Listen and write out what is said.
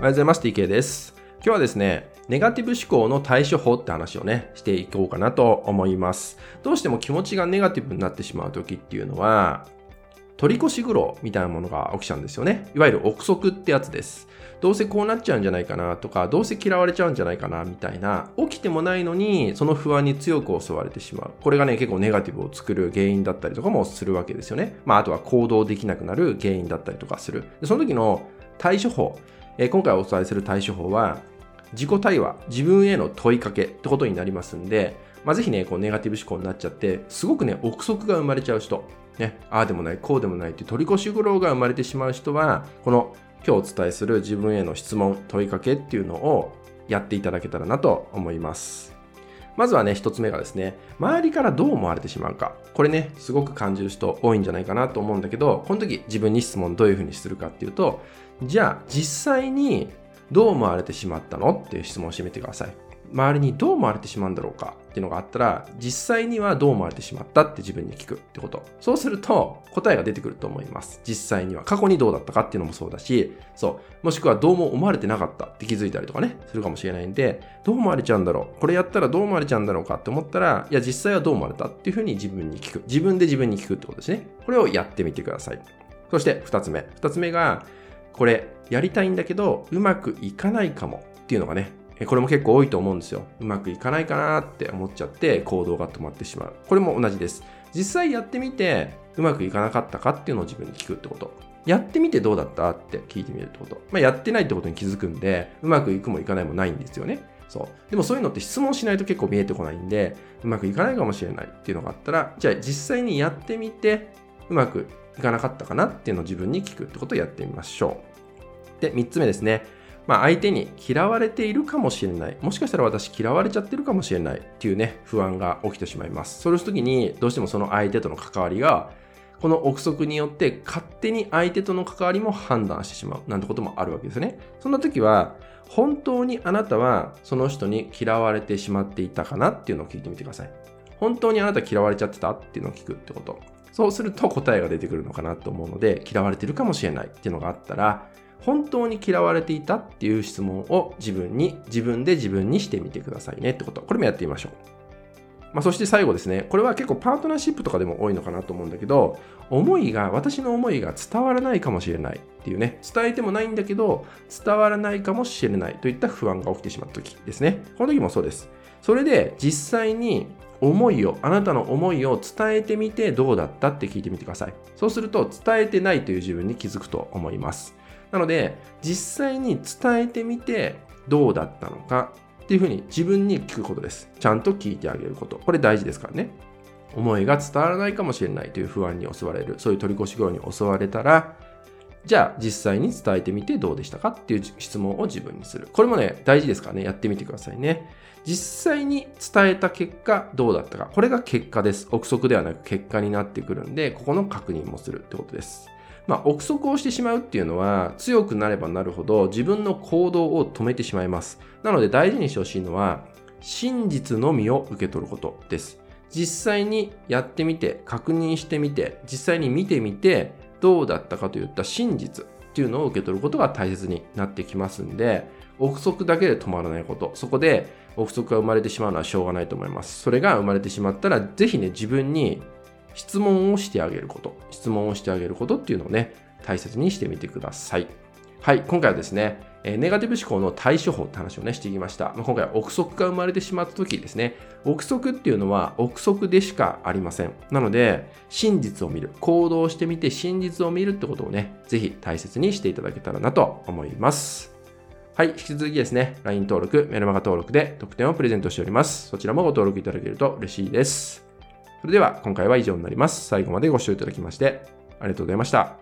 おはようございます。TK です。今日はですね、ネガティブ思考の対処法って話をね、していこうかなと思います。どうしても気持ちがネガティブになってしまう時っていうのは、取り越し苦労みたいなものが起きちゃうんですよね。いわゆる憶測ってやつです。どうせこうなっちゃうんじゃないかなとか、どうせ嫌われちゃうんじゃないかなみたいな、起きてもないのに、その不安に強く襲われてしまう。これがね、結構ネガティブを作る原因だったりとかもするわけですよね。まあ、あとは行動できなくなる原因だったりとかする。でその時の対処法。え、今回お伝えする対処法は、自己対話、自分への問いかけってことになりますんで、まあ、ぜひね、こうネガティブ思考になっちゃって、すごくね、憶測が生まれちゃう人、ね、ああでもない、こうでもないって取り越し苦労が生まれてしまう人は、この今日お伝えする自分への質問、問いかけっていうのをやっていただけたらなと思います。まずはね、一つ目がですね、周りからどう思われてしまうか。これね、すごく感じる人多いんじゃないかなと思うんだけど、この時自分に質問どういうふうにするかっていうと、じゃあ実際にどう思われてしまったの？っていう質問をしてみてください。周りにどう思われてしまうんだろうかっていうのがあったら、実際にはどう思われてしまったって自分に聞くってこと。そうすると答えが出てくると思います。実際には。過去にどうだったかっていうのもそうだし、そう。もしくはどうも思われてなかったって気づいたりとかね、するかもしれないんで、どう思われちゃうんだろうこれやったらどう思われちゃうんだろうかって思ったら、いや、実際はどう思われたっていうふうに自分に聞く。自分で自分に聞くってことですね。これをやってみてください。そして二つ目。二つ目が、これやりたいんだけど、うまくいかないかもっていうのがね、これも結構多いと思うんですよ。うまくいかないかなって思っちゃって行動が止まってしまう。これも同じです。実際やってみてうまくいかなかったかっていうのを自分に聞くってこと。やってみてどうだったって聞いてみるってこと。まあ、やってないってことに気づくんで、うまくいくもいかないもないんですよね。そう。でもそういうのって質問しないと結構見えてこないんで、うまくいかないかもしれないっていうのがあったら、じゃあ実際にやってみて、うまくいかなかったかなっていうのを自分に聞くってことをやってみましょう。で、3つ目ですね。まあ、相手に嫌われているかもしれない。もしかしたら私嫌われちゃってるかもしれないっていうね、不安が起きてしまいます。それをするときに、どうしてもその相手との関わりが、この憶測によって勝手に相手との関わりも判断してしまうなんてこともあるわけですね。そんな時は、本当にあなたはその人に嫌われてしまっていたかなっていうのを聞いてみてください。本当にあなた嫌われちゃってたっていうのを聞くってこと。そうすると答えが出てくるのかなと思うので、嫌われてるかもしれないっていうのがあったら、本当に嫌われていたっていう質問を自分に、自分で自分にしてみてくださいねってこと。これもやってみましょう。まあ、そして最後ですね、これは結構パートナーシップとかでも多いのかなと思うんだけど、思いが、私の思いが伝わらないかもしれないっていうね、伝えてもないんだけど、伝わらないかもしれないといった不安が起きてしまった時ですね。この時もそうです。それで実際に思いを、あなたの思いを伝えてみてどうだったって聞いてみてください。そうすると伝えてないという自分に気づくと思います。なので、実際に伝えてみてどうだったのかっていうふうに自分に聞くことです。ちゃんと聞いてあげること。これ大事ですからね。思いが伝わらないかもしれないという不安に襲われる。そういう取り越し苦労に襲われたら、じゃあ実際に伝えてみてどうでしたかっていう質問を自分にする。これもね、大事ですからね、やってみてくださいね。実際に伝えた結果どうだったか。これが結果です。憶測ではなく結果になってくるんで、ここの確認もするってことです。まあ、憶測をしてしまうっていうのは強くなればなるほど自分の行動を止めてしまいます。なので大事にしてほしいのは真実のみを受け取ることです。実際にやってみて確認してみて実際に見てみてどうだったかといった真実っていうのを受け取ることが大切になってきますんで憶測だけで止まらないことそこで憶測が生まれてしまうのはしょうがないと思いますそれが生まれてしまったらぜひね自分に質問をしてあげること、質問をしてあげることっていうのをね、大切にしてみてください。はい、今回はですね、えネガティブ思考の対処法って話をね、してきました。ま、今回は憶測が生まれてしまった時ですね、憶測っていうのは憶測でしかありません。なので、真実を見る、行動してみて真実を見るってことをね、ぜひ大切にしていただけたらなと思います。はい、引き続きですね、LINE 登録、メルマガ登録で特典をプレゼントしております。そちらもご登録いただけると嬉しいです。それでは今回は以上になります。最後までご視聴いただきましてありがとうございました。